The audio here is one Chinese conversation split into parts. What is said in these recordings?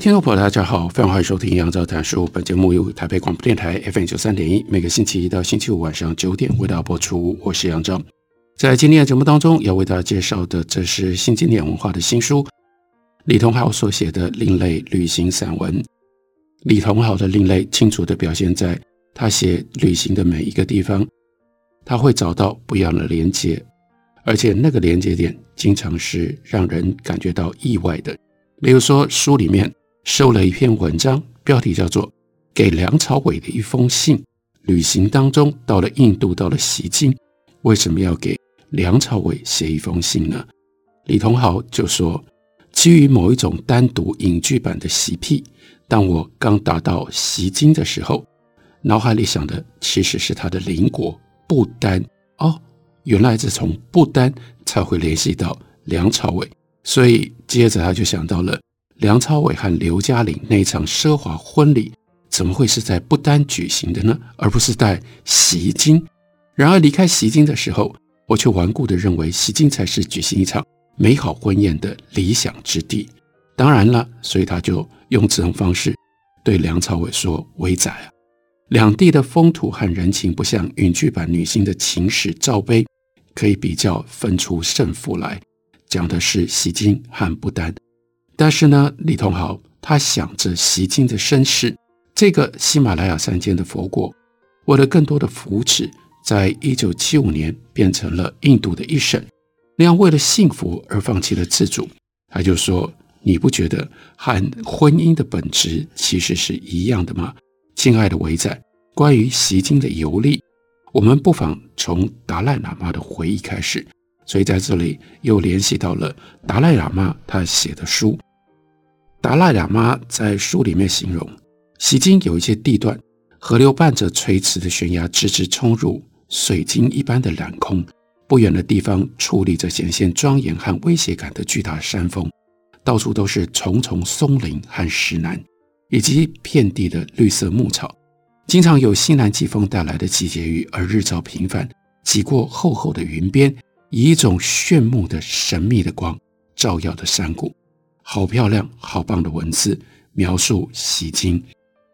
听众朋友，大家好，非常欢迎收听杨照谈书。本节目由台北广播电台 FM 九三点一，每个星期一到星期五晚上九点为大家播出。我是杨照，在今天的节目当中要为大家介绍的，这是新经典文化的新书，李同豪所写的《另类旅行散文》。李同豪的另类，清楚地表现在他写旅行的每一个地方，他会找到不一样的连接，而且那个连接点经常是让人感觉到意外的。比如说，书里面收了一篇文章，标题叫做《给梁朝伟的一封信》。旅行当中到了印度，到了锡金，为什么要给梁朝伟写一封信呢？李同豪就说，基于某一种单独影剧版的习癖，当我刚达到锡金的时候，脑海里想的其实是他的邻国不丹。哦，原来是从不丹才会联系到梁朝伟。所以接着他就想到了梁朝伟和刘嘉玲那场奢华婚礼，怎么会是在不丹举行的呢？而不是在西京？然而离开西京的时候，我却顽固地认为西京才是举行一场美好婚宴的理想之地。当然了，所以他就用这种方式对梁朝伟说：“伟仔啊，两地的风土和人情不像影剧版女星的情史照碑，可以比较分出胜负来。”讲的是西京和不丹，但是呢，李同豪他想着锡金的身世，这个喜马拉雅山间的佛国，为了更多的福祉，在一九七五年变成了印度的一省，那样为了幸福而放弃了自主，他就说：“你不觉得和婚姻的本质其实是一样的吗？”亲爱的伟仔，关于锡金的游历，我们不妨从达赖喇嘛的回忆开始。所以在这里又联系到了达赖喇嘛他写的书。达赖喇嘛在书里面形容，锡金有一些地段，河流伴着垂直的悬崖，直直冲入水晶一般的蓝空。不远的地方矗立着显现庄严和威胁感的巨大山峰，到处都是重重松林和石楠，以及遍地的绿色牧草。经常有西南季风带来的季节雨，而日照频繁，挤过厚厚的云边。以一种炫目的神秘的光照耀的山谷，好漂亮，好棒的文字描述锡金。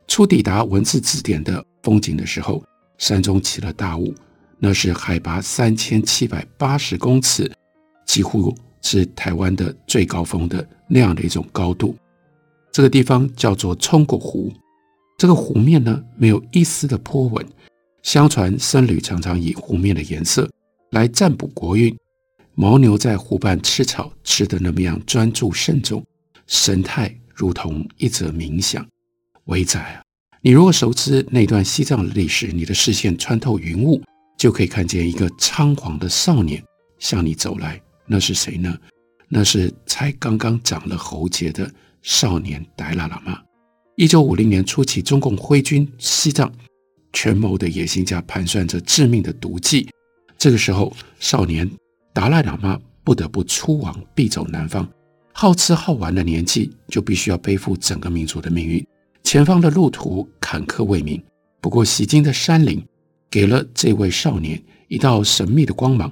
初抵达文字字典的风景的时候，山中起了大雾，那是海拔三千七百八十公尺，几乎是台湾的最高峰的那样的一种高度。这个地方叫做冲过湖，这个湖面呢，没有一丝的波纹，相传僧侣常常以湖面的颜色。来占卜国运，牦牛在湖畔吃草，吃的那么样专注慎重，神态如同一则冥想。伟仔啊，你如果熟知那段西藏的历史，你的视线穿透云雾，就可以看见一个仓皇的少年向你走来。那是谁呢？那是才刚刚长了喉结的少年达赖喇嘛。一九五零年初期，中共挥军西藏，权谋的野心家盘算着致命的毒计。这个时候，少年达赖喇嘛不得不出往必走南方。好吃好玩的年纪，就必须要背负整个民族的命运。前方的路途坎坷未明，不过锡金的山林给了这位少年一道神秘的光芒，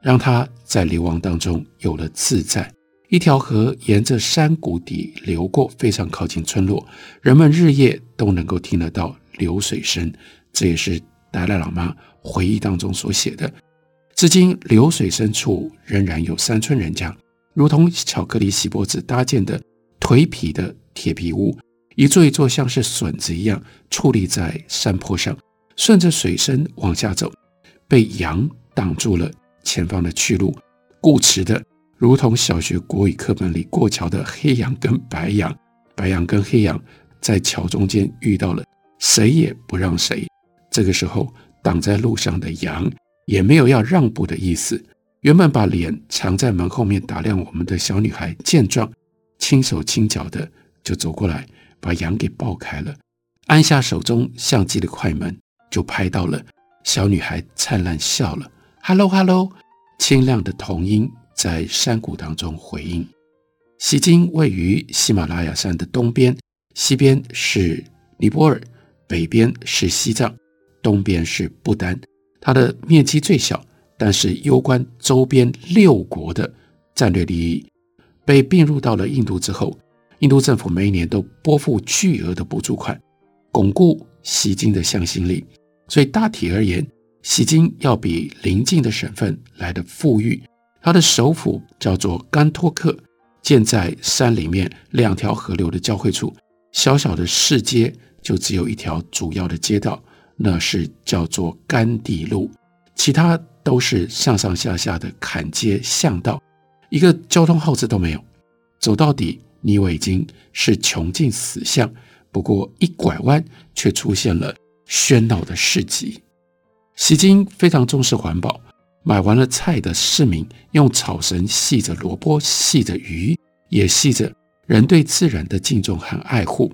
让他在流亡当中有了自在。一条河沿着山谷底流过，非常靠近村落，人们日夜都能够听得到流水声。这也是达赖喇嘛回忆当中所写的，至今流水深处仍然有山村人家，如同巧克力锡箔纸搭建的颓圮的铁皮屋，一座一座像是笋子一样矗立在山坡上，顺着水声往下走，被羊挡住了前方的去路，固执的如同小学国语课本里过桥的黑羊跟白羊，白羊跟黑羊在桥中间遇到了，谁也不让谁。这个时候，挡在路上的羊也没有要让步的意思，原本把脸藏在门后面打量我们的小女孩见状，轻手轻脚的就走过来，把羊给抱开了，按下手中相机的快门，就拍到了小女孩灿烂笑了，“Hello Hello”，清亮的童音在山谷当中回应。锡金位于喜马拉雅山的东边，西边是尼泊尔，北边是西藏，东边是不丹，它的面积最小。但是，攸关周边六国的战略利益，被并入到了印度之后，印度政府每一年都拨付巨额的补助款，巩固锡金的向心力。所以大体而言，锡金要比邻近的省份来的富裕。它的首府叫做甘托克，建在山里面两条河流的交汇处，小小的市街就只有一条主要的街道，那是叫做甘地路，其他。都是上上下下的坎街巷道，一个交通号志都没有。走到底，你以为已经是穷尽死巷，不过一拐弯，却出现了喧闹的市集。西金非常重视环保，买完了菜的市民用草绳系着萝卜，系着鱼，也系着人对自然的敬重和爱护。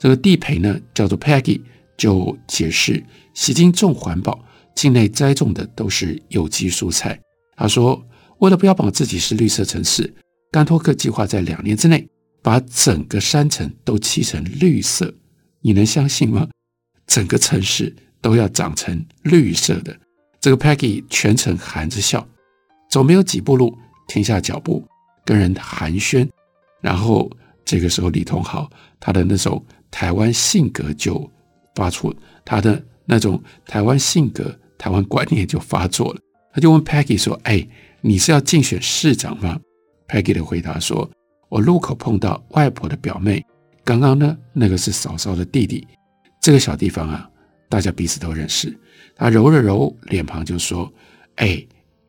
这个地陪呢，叫做 Peggy，就解释喜金重环保。境内栽种的都是有机蔬菜。他说，为了标榜自己是绿色城市，甘托克计划在两年之内把整个山城都漆成绿色。你能相信吗？整个城市都要长成绿色的。这个 Peggy 全程含着笑，走没有几步路，停下脚步跟人寒暄。然后这个时候，李同豪他的那种台湾性格就发出，他的那种台湾性格。台湾观念就发作了，他就问 Peggy 说：“哎，你是要竞选市长吗？”Peggy 的回答说：“我路口碰到外婆的表妹，刚刚呢，那个是嫂嫂的弟弟。这个小地方啊，大家彼此都认识。”他揉了揉脸庞就说：“哎，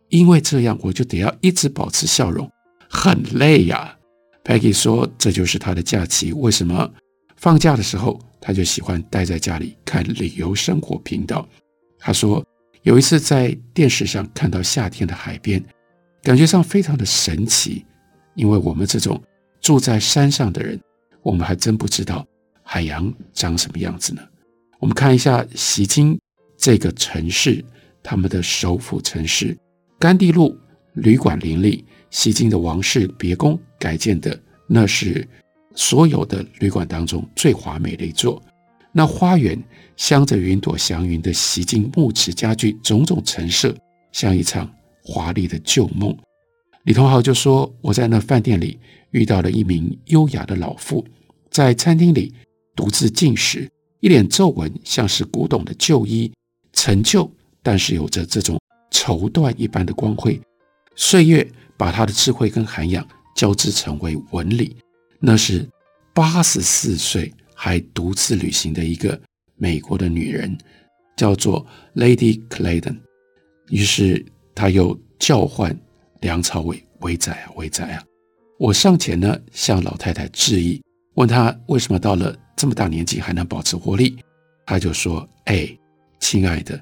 因为这样我就得要一直保持笑容，很累呀。”Peggy 说：“这就是他的假期，为什么放假的时候他就喜欢待在家里看旅游生活频道？”他说。有一次在电视上看到夏天的海边，感觉上非常的神奇，因为我们这种住在山上的人，我们还真不知道海洋长什么样子呢。我们看一下西京这个城市，他们的首府城市甘地路，旅馆林立，西京的王室别宫改建的，那是所有的旅馆当中最华美的一座。那花园镶着云朵祥云的锡金木质家具，种种陈设，像一场华丽的旧梦。李同豪就说：“我在那饭店里遇到了一名优雅的老妇，在餐厅里独自进食，一脸皱纹，像是古董的旧衣，陈旧，但是有着这种绸缎一般的光辉。岁月把她的智慧跟涵养交织成为纹理。那是八十四岁。”还独自旅行的一个美国的女人，叫做 Lady Clayton。于是他又叫唤梁朝伟：“伟仔啊，伟仔啊！”我上前呢，向老太太致意，问她为什么到了这么大年纪还能保持活力。她就说：“哎，亲爱的，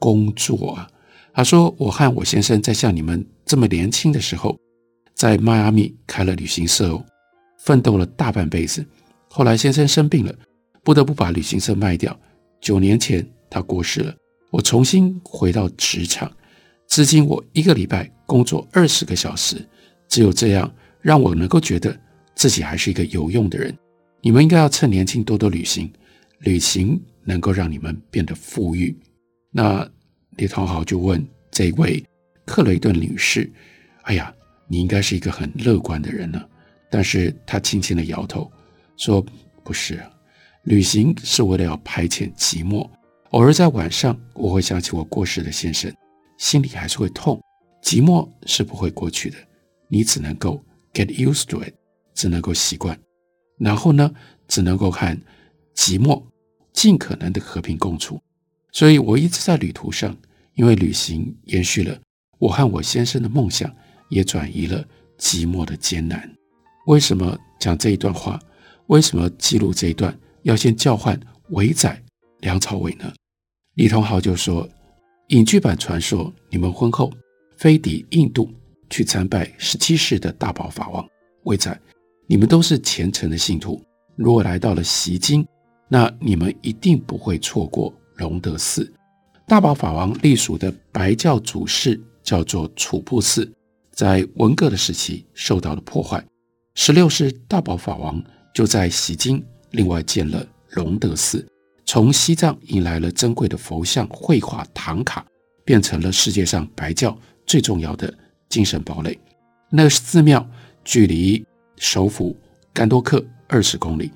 工作啊。”她说：“我和我先生在像你们这么年轻的时候，在迈阿密开了旅行社哦，奋斗了大半辈子。”后来先生生病了，不得不把旅行社卖掉。九年前他过世了，我重新回到职场。至今我一个礼拜工作二十个小时，只有这样让我能够觉得自己还是一个有用的人。你们应该要趁年轻多多旅行，旅行能够让你们变得富裕。那李同豪就问这位克雷顿女士：“哎呀，你应该是一个很乐观的人呢？”但是他轻轻的摇头。说不是，旅行是为了要排遣寂寞。偶尔在晚上，我会想起我过世的先生，心里还是会痛。寂寞是不会过去的，你只能够 get used to it，只能够习惯。然后呢，只能够看寂寞尽可能的和平共处。所以我一直在旅途上，因为旅行延续了我和我先生的梦想，也转移了寂寞的艰难。为什么讲这一段话？为什么记录这一段要先叫唤伟仔梁朝伟呢？李同豪就说：影剧版传说你们婚后飞抵印度去参拜十七世的大宝法王。伟仔，你们都是虔诚的信徒，如果来到了西京，那你们一定不会错过隆德寺。大宝法王隶属的白教祖寺叫做楚布寺，在文革的时期受到了破坏。十六世大宝法王就在锡金另外建了龙德寺，从西藏迎来了珍贵的佛像绘画唐卡，变成了世界上白教最重要的精神堡垒。那个寺庙距离首府甘多克二十公里，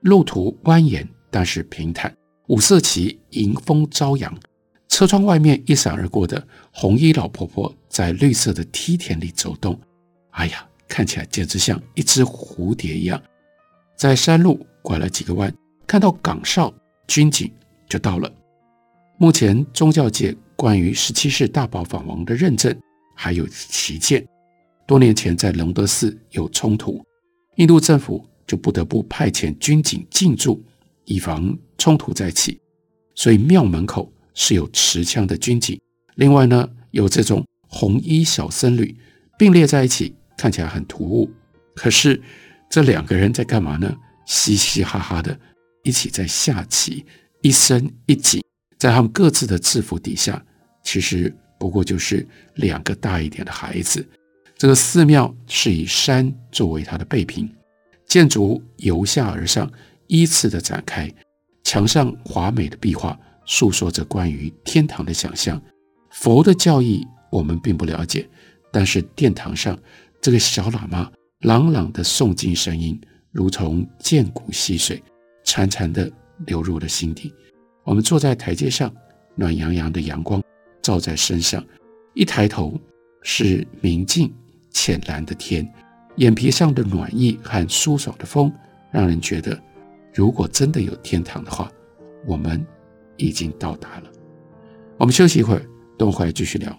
路途蜿蜒但是平坦，五色旗迎风朝阳。车窗外面一闪而过的红衣老婆婆在绿色的梯田里走动，哎呀，看起来简直像一只蝴蝶一样。在山路拐了几个弯，看到岗哨军警就到了。目前宗教界关于十七世大宝法王的认证还有歧见。多年前在隆德寺有冲突，印度政府就不得不派遣军警进驻，以防冲突再起。所以庙门口。是有持枪的军警，另外呢，有这种红衣小僧侣并列在一起，看起来很突兀。可是这两个人在干嘛呢？嘻嘻哈哈的一起在下棋，一深一紧，在他们各自的制服底下，其实不过就是两个大一点的孩子。这个寺庙是以山作为它的背屏，建筑由下而上依次的展开，墙上华美的壁画。诉说着关于天堂的想象，佛的教义我们并不了解，但是殿堂上这个小喇嘛朗朗的诵经声音，如同涧谷溪水，潺潺的流入了心底。我们坐在台阶上，暖洋洋的阳光照在身上，一抬头是明净浅蓝的天，眼皮上的暖意和舒爽的风，让人觉得，如果真的有天堂的话，我们。已经到达了，我们休息一会儿，等我回来继续聊。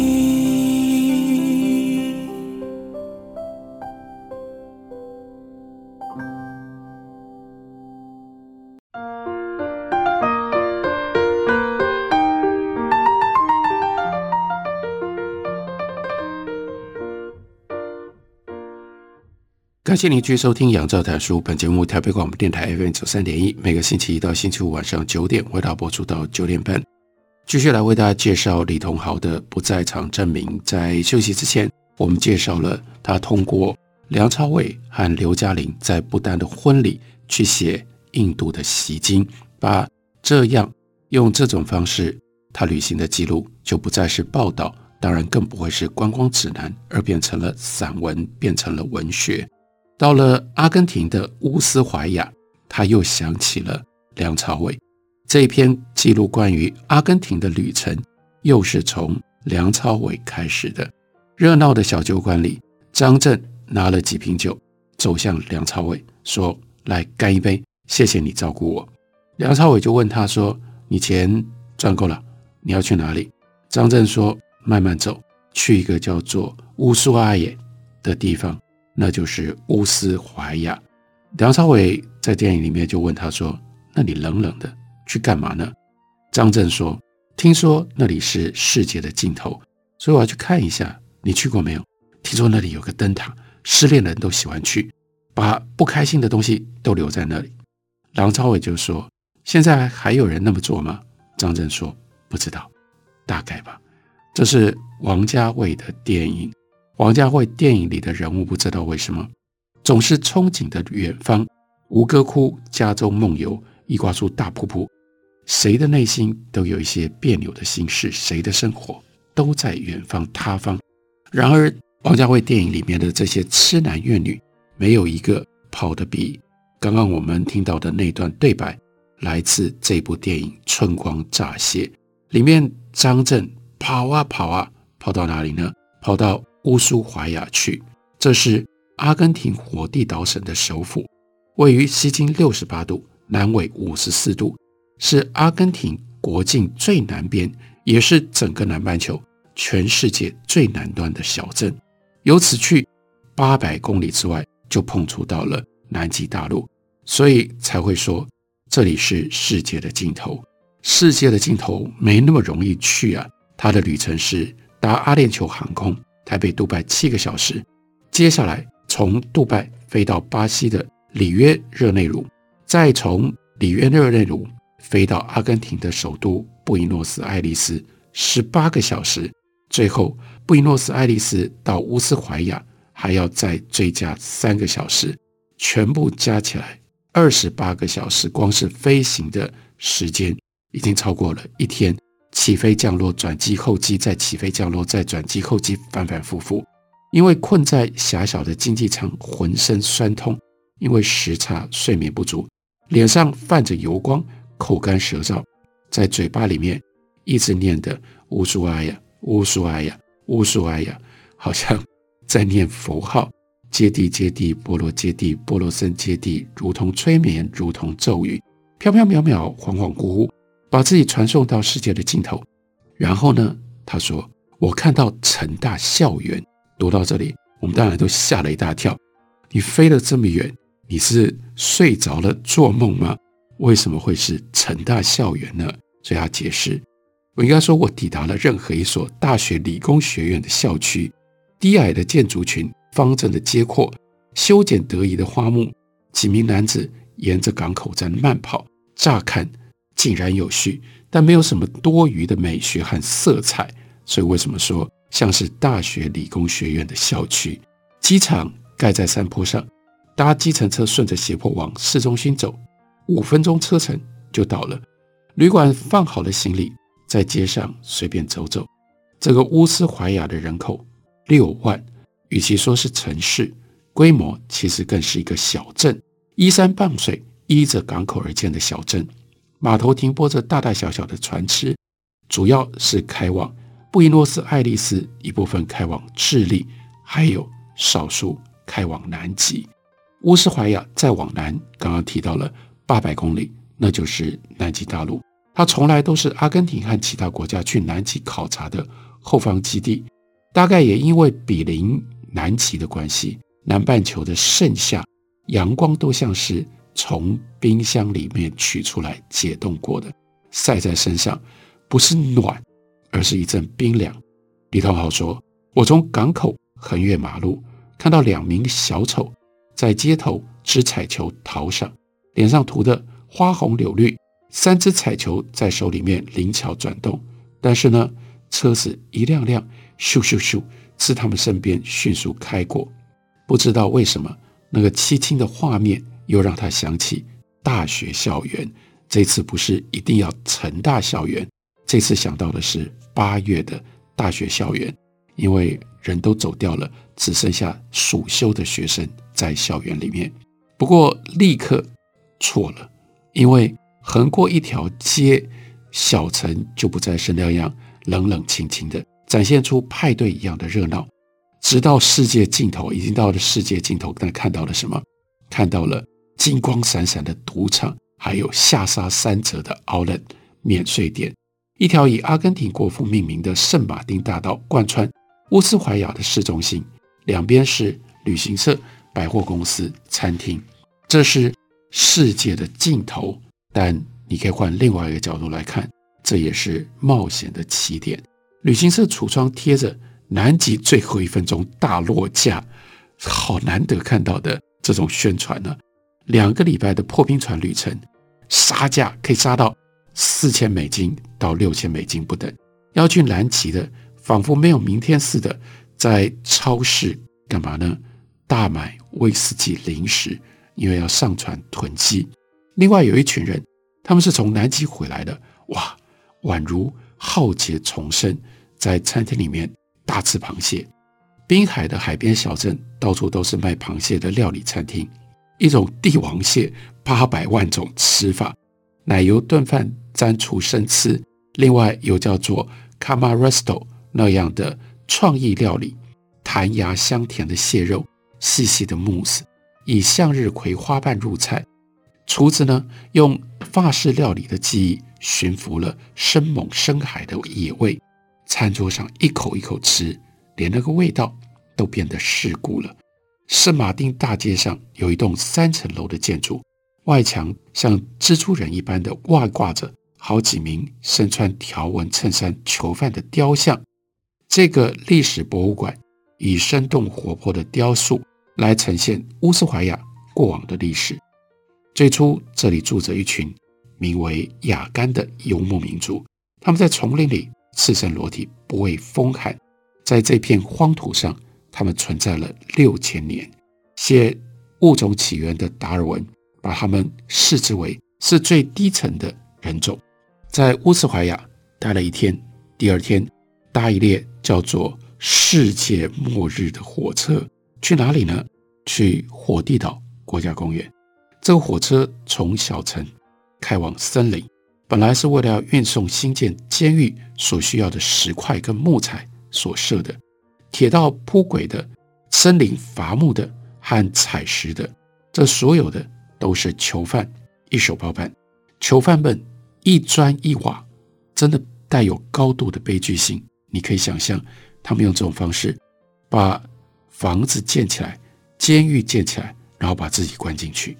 感谢您继续收听《杨照谈书》本节目，台北广播电台 FM 九三点一，每个星期一到星期五晚上九点，为大家播出到九点半。继续来为大家介绍李同豪的不在场证明。在休息之前，我们介绍了他通过梁朝伟和刘嘉玲在不丹的婚礼去写印度的锡经，把这样用这种方式他旅行的记录就不再是报道，当然更不会是观光指南，而变成了散文，变成了文学。到了阿根廷的乌斯怀亚，他又想起了梁朝伟。这一篇记录关于阿根廷的旅程，又是从梁朝伟开始的。热闹的小酒馆里，张震拿了几瓶酒，走向梁朝伟，说：“来干一杯，谢谢你照顾我。”梁朝伟就问他说：“你钱赚够了？你要去哪里？”张震说：“慢慢走，去一个叫做乌苏阿耶的地方，那就是乌斯怀亚。梁朝伟在电影里面就问他说：“那你冷冷的去干嘛呢？”张震说：“听说那里是世界的尽头，所以我要去看一下。你去过没有？听说那里有个灯塔，失恋的人都喜欢去，把不开心的东西都留在那里。”梁朝伟就说：“现在还有人那么做吗？”张震说：“不知道，大概吧。”这是王家卫的电影。王家卫电影里的人物不知道为什么总是憧憬的远方，吴哥窟、加州梦游、伊瓜苏大瀑布，谁的内心都有一些别扭的心事，谁的生活都在远方他方。然而，王家卫电影里面的这些痴男怨女，没有一个跑得比刚刚我们听到的那段对白来自这部电影《春光乍泄》里面，张震。跑啊跑啊，跑到哪里呢？跑到乌苏怀亚去。这是阿根廷火地岛省的首府，位于西经六十八度，南纬五十四度，是阿根廷国境最南边，也是整个南半球全世界最南端的小镇。由此去八百公里之外，就碰触到了南极大陆，所以才会说这里是世界的尽头。世界的尽头没那么容易去啊。他的旅程是搭阿联酋航空，台北杜拜七个小时，接下来从杜拜飞到巴西的里约热内卢，再从里约热内卢飞到阿根廷的首都布宜诺斯艾利斯，十八个小时，最后布宜诺斯艾利斯到乌斯怀亚还要再追加三个小时，全部加起来二十八个小时，光是飞行的时间已经超过了一天。起飞、降落、转机、候机，再起飞、降落、再转机、候机，反反复复。因为困在狭小的经济舱，浑身酸痛；因为时差、睡眠不足，脸上泛着油光，口干舌燥，在嘴巴里面一直念的“乌苏阿呀，乌苏阿呀，乌苏阿呀”，好像在念佛号：“揭谛揭谛，波罗揭谛，波罗僧揭谛”，如同催眠，如同咒语，飘飘渺渺，恍恍惚惚。把自己传送到世界的尽头，然后呢？他说：“我看到成大校园。”读到这里，我们当然都吓了一大跳。你飞了这么远，你是睡着了做梦吗？为什么会是成大校园呢？所以他解释：“我应该说，我抵达了任何一所大学理工学院的校区，低矮的建筑群，方正的街廓，修剪得宜的花木，几名男子沿着港口在慢跑，乍看。”井然有序，但没有什么多余的美学和色彩。所以为什么说像是大学理工学院的校区？机场盖在山坡上，搭计程车顺着斜坡往市中心走，五分钟车程就到了。旅馆放好了行李，在街上随便走走。这个乌斯怀亚的人口六万，与其说是城市，规模其实更是一个小镇，依山傍水，依着港口而建的小镇。码头停泊着大大小小的船只，主要是开往布宜诺斯艾利斯，一部分开往智利，还有少数开往南极。乌斯怀亚再往南，刚刚提到了八百公里，那就是南极大陆。它从来都是阿根廷和其他国家去南极考察的后方基地。大概也因为比邻南极的关系，南半球的盛夏，阳光都像是。从冰箱里面取出来解冻过的，晒在身上，不是暖，而是一阵冰凉。李同豪说：“我从港口横越马路，看到两名小丑在街头掷彩球逃上，脸上涂的花红柳绿，三只彩球在手里面灵巧转动。但是呢，车子一辆辆咻咻咻自他们身边迅速开过，不知道为什么那个凄清的画面。”又让他想起大学校园，这次不是一定要成大校园，这次想到的是八月的大学校园，因为人都走掉了，只剩下暑修的学生在校园里面。不过立刻错了，因为横过一条街，小城就不再是那样冷冷清清的，展现出派对一样的热闹。直到世界尽头，已经到了世界尽头，但看到了什么？看到了。金光闪闪的赌场，还有下杀三折的 Outlet 免税店，一条以阿根廷国父命名的圣马丁大道贯穿乌斯怀亚的市中心，两边是旅行社、百货公司、餐厅，这是世界的尽头。但你可以换另外一个角度来看，这也是冒险的起点。旅行社橱窗贴着“南极最后一分钟大落价”，好难得看到的这种宣传呢。两个礼拜的破冰船旅程，杀价可以杀到四千美金到六千美金不等。要去南极的，仿佛没有明天似的，在超市干嘛呢？大买威士忌零食，因为要上船囤积。另外有一群人，他们是从南极回来的，哇，宛如浩劫重生，在餐厅里面大吃螃蟹。滨海的海边小镇，到处都是卖螃蟹的料理餐厅。一种帝王蟹八百万种吃法，奶油炖饭沾醋生吃，另外有叫做 Camaresto 那样的创意料理，弹牙香甜的蟹肉，细细的慕斯，以向日葵花瓣入菜。厨子呢，用法式料理的技艺驯服了生猛深海的野味，餐桌上一口一口吃，连那个味道都变得世故了。圣马丁大街上有一栋三层楼的建筑，外墙像蜘蛛人一般的外挂着好几名身穿条纹衬衫囚犯的雕像。这个历史博物馆以生动活泼的雕塑来呈现乌斯怀亚过往的历史。最初，这里住着一群名为雅干的游牧民族，他们在丛林里赤身裸体，不畏风寒，在这片荒土上。他们存在了六千年。写物种起源的达尔文把他们视之为是最低层的人种。在乌斯怀亚待了一天，第二天搭一列叫做“世界末日”的火车，去哪里呢？去火地岛国家公园。这个火车从小城开往森林，本来是为了运送新建监狱所需要的石块跟木材所设的。铁道铺轨的、森林伐木的和采石的，这所有的都是囚犯一手包办。囚犯们一砖一瓦，真的带有高度的悲剧性。你可以想象，他们用这种方式把房子建起来、监狱建起来，然后把自己关进去，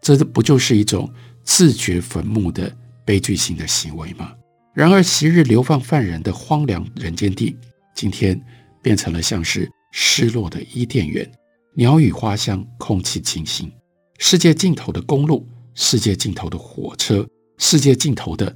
这不就是一种自掘坟墓的悲剧性的行为吗？然而，昔日流放犯人的荒凉人间地，今天。变成了像是失落的伊甸园，鸟语花香，空气清新。世界尽头的公路，世界尽头的火车，世界尽头的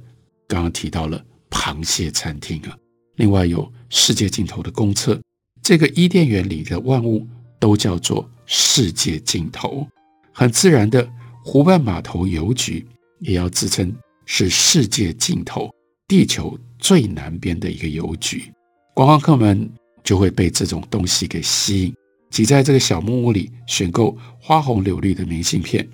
刚刚提到了螃蟹餐厅啊。另外有世界尽头的公厕，这个伊甸园里的万物都叫做世界尽头。很自然的，湖畔码头邮局也要自称是世界尽头，地球最南边的一个邮局。观光客们。就会被这种东西给吸引，挤在这个小木屋里选购花红柳绿的明信片。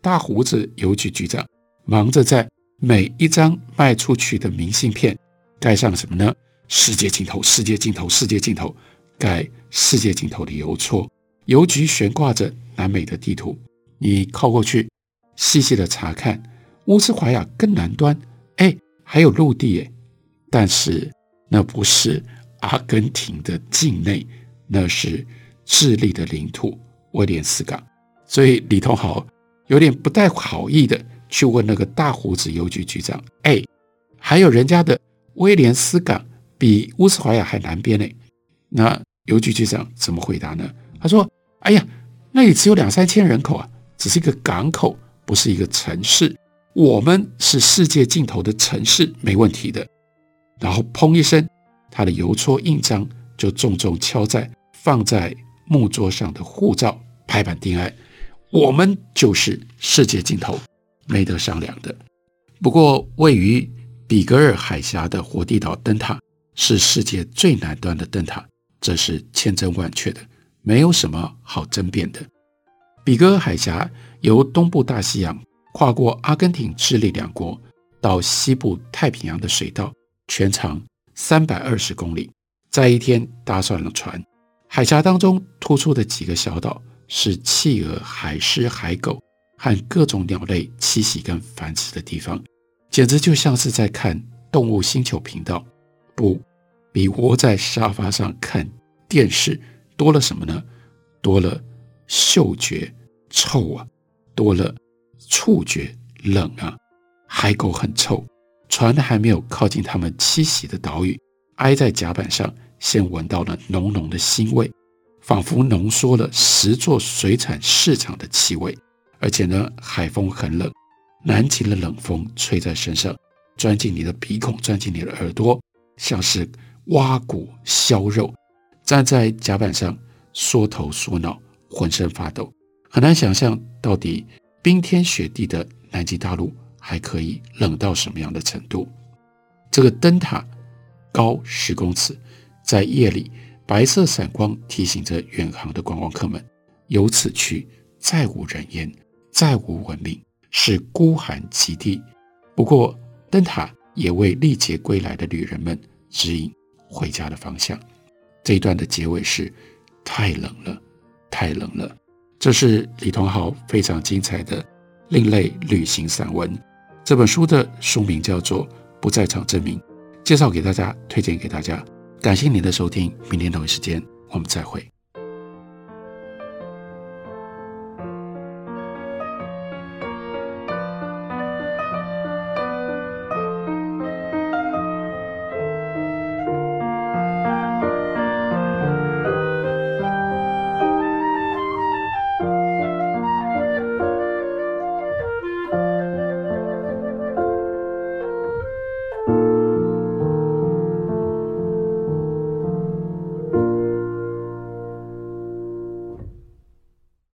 大胡子邮局局长忙着在每一张卖出去的明信片盖上什么呢？世界尽头，世界尽头，世界尽头，盖世界尽头的邮戳。邮局悬挂着南美的地图，你靠过去细细的查看，乌斯怀亚更南端，哎，还有陆地哎，但是那不是。阿根廷的境内，那是智利的领土，威廉斯港。所以李同豪有点不带好意的去问那个大胡子邮局局长：“哎，还有人家的威廉斯港比乌斯怀亚还南边呢？”那邮局局长怎么回答呢？他说：“哎呀，那里只有两三千人口啊，只是一个港口，不是一个城市。我们是世界尽头的城市，没问题的。”然后砰一声。他的邮戳印章就重重敲在放在木桌上的护照，拍板定案。我们就是世界尽头，没得商量的。不过，位于比格尔海峡的火地岛灯塔是世界最南端的灯塔，这是千真万确的，没有什么好争辩的。比格尔海峡由东部大西洋跨过阿根廷、智利两国到西部太平洋的水道，全长。三百二十公里，在一天搭上了船。海峡当中突出的几个小岛是企鹅、海狮、海狗和各种鸟类栖息跟繁殖的地方，简直就像是在看动物星球频道，不比窝在沙发上看电视多了什么呢？多了嗅觉臭啊，多了触觉冷啊。海狗很臭，船还没有靠近他们栖息的岛屿，挨在甲板上，先闻到了浓浓的腥味，仿佛浓缩了十座水产市场的气味。而且呢，海风很冷，南极的冷风吹在身上，钻进你的鼻孔，钻进你的耳朵，像是挖骨削肉。站在甲板上，缩头缩脑，浑身发抖，很难想象到底冰天雪地的南极大陆还可以冷到什么样的程度。这个灯塔高十公尺，在夜里白色闪光提醒着远航的观光客们，由此去再无人烟。再无文明，是孤寒极地。不过，灯塔也为历劫归来的旅人们指引回家的方向。这一段的结尾是：太冷了，太冷了。这是李同豪非常精彩的另类旅行散文。这本书的书名叫做《不在场证明》，介绍给大家，推荐给大家。感谢您的收听，明天同一时间我们再会。